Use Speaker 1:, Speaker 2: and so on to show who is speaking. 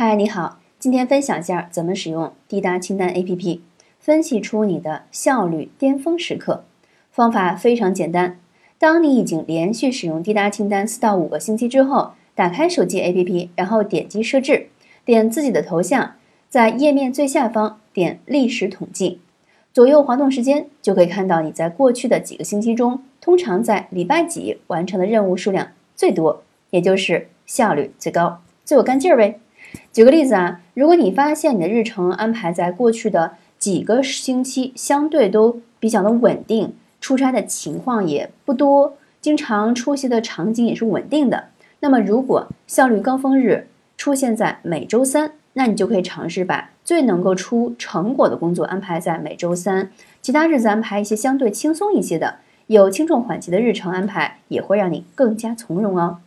Speaker 1: 嗨，你好，今天分享一下怎么使用滴答清单 APP，分析出你的效率巅峰时刻。方法非常简单，当你已经连续使用滴答清单四到五个星期之后，打开手机 APP，然后点击设置，点自己的头像，在页面最下方点历史统计，左右滑动时间，就可以看到你在过去的几个星期中，通常在礼拜几完成的任务数量最多，也就是效率最高、最有干劲儿呗。举个例子啊，如果你发现你的日程安排在过去的几个星期相对都比较的稳定，出差的情况也不多，经常出席的场景也是稳定的，那么如果效率高峰日出现在每周三，那你就可以尝试把最能够出成果的工作安排在每周三，其他日子安排一些相对轻松一些的，有轻重缓急的日程安排，也会让你更加从容哦。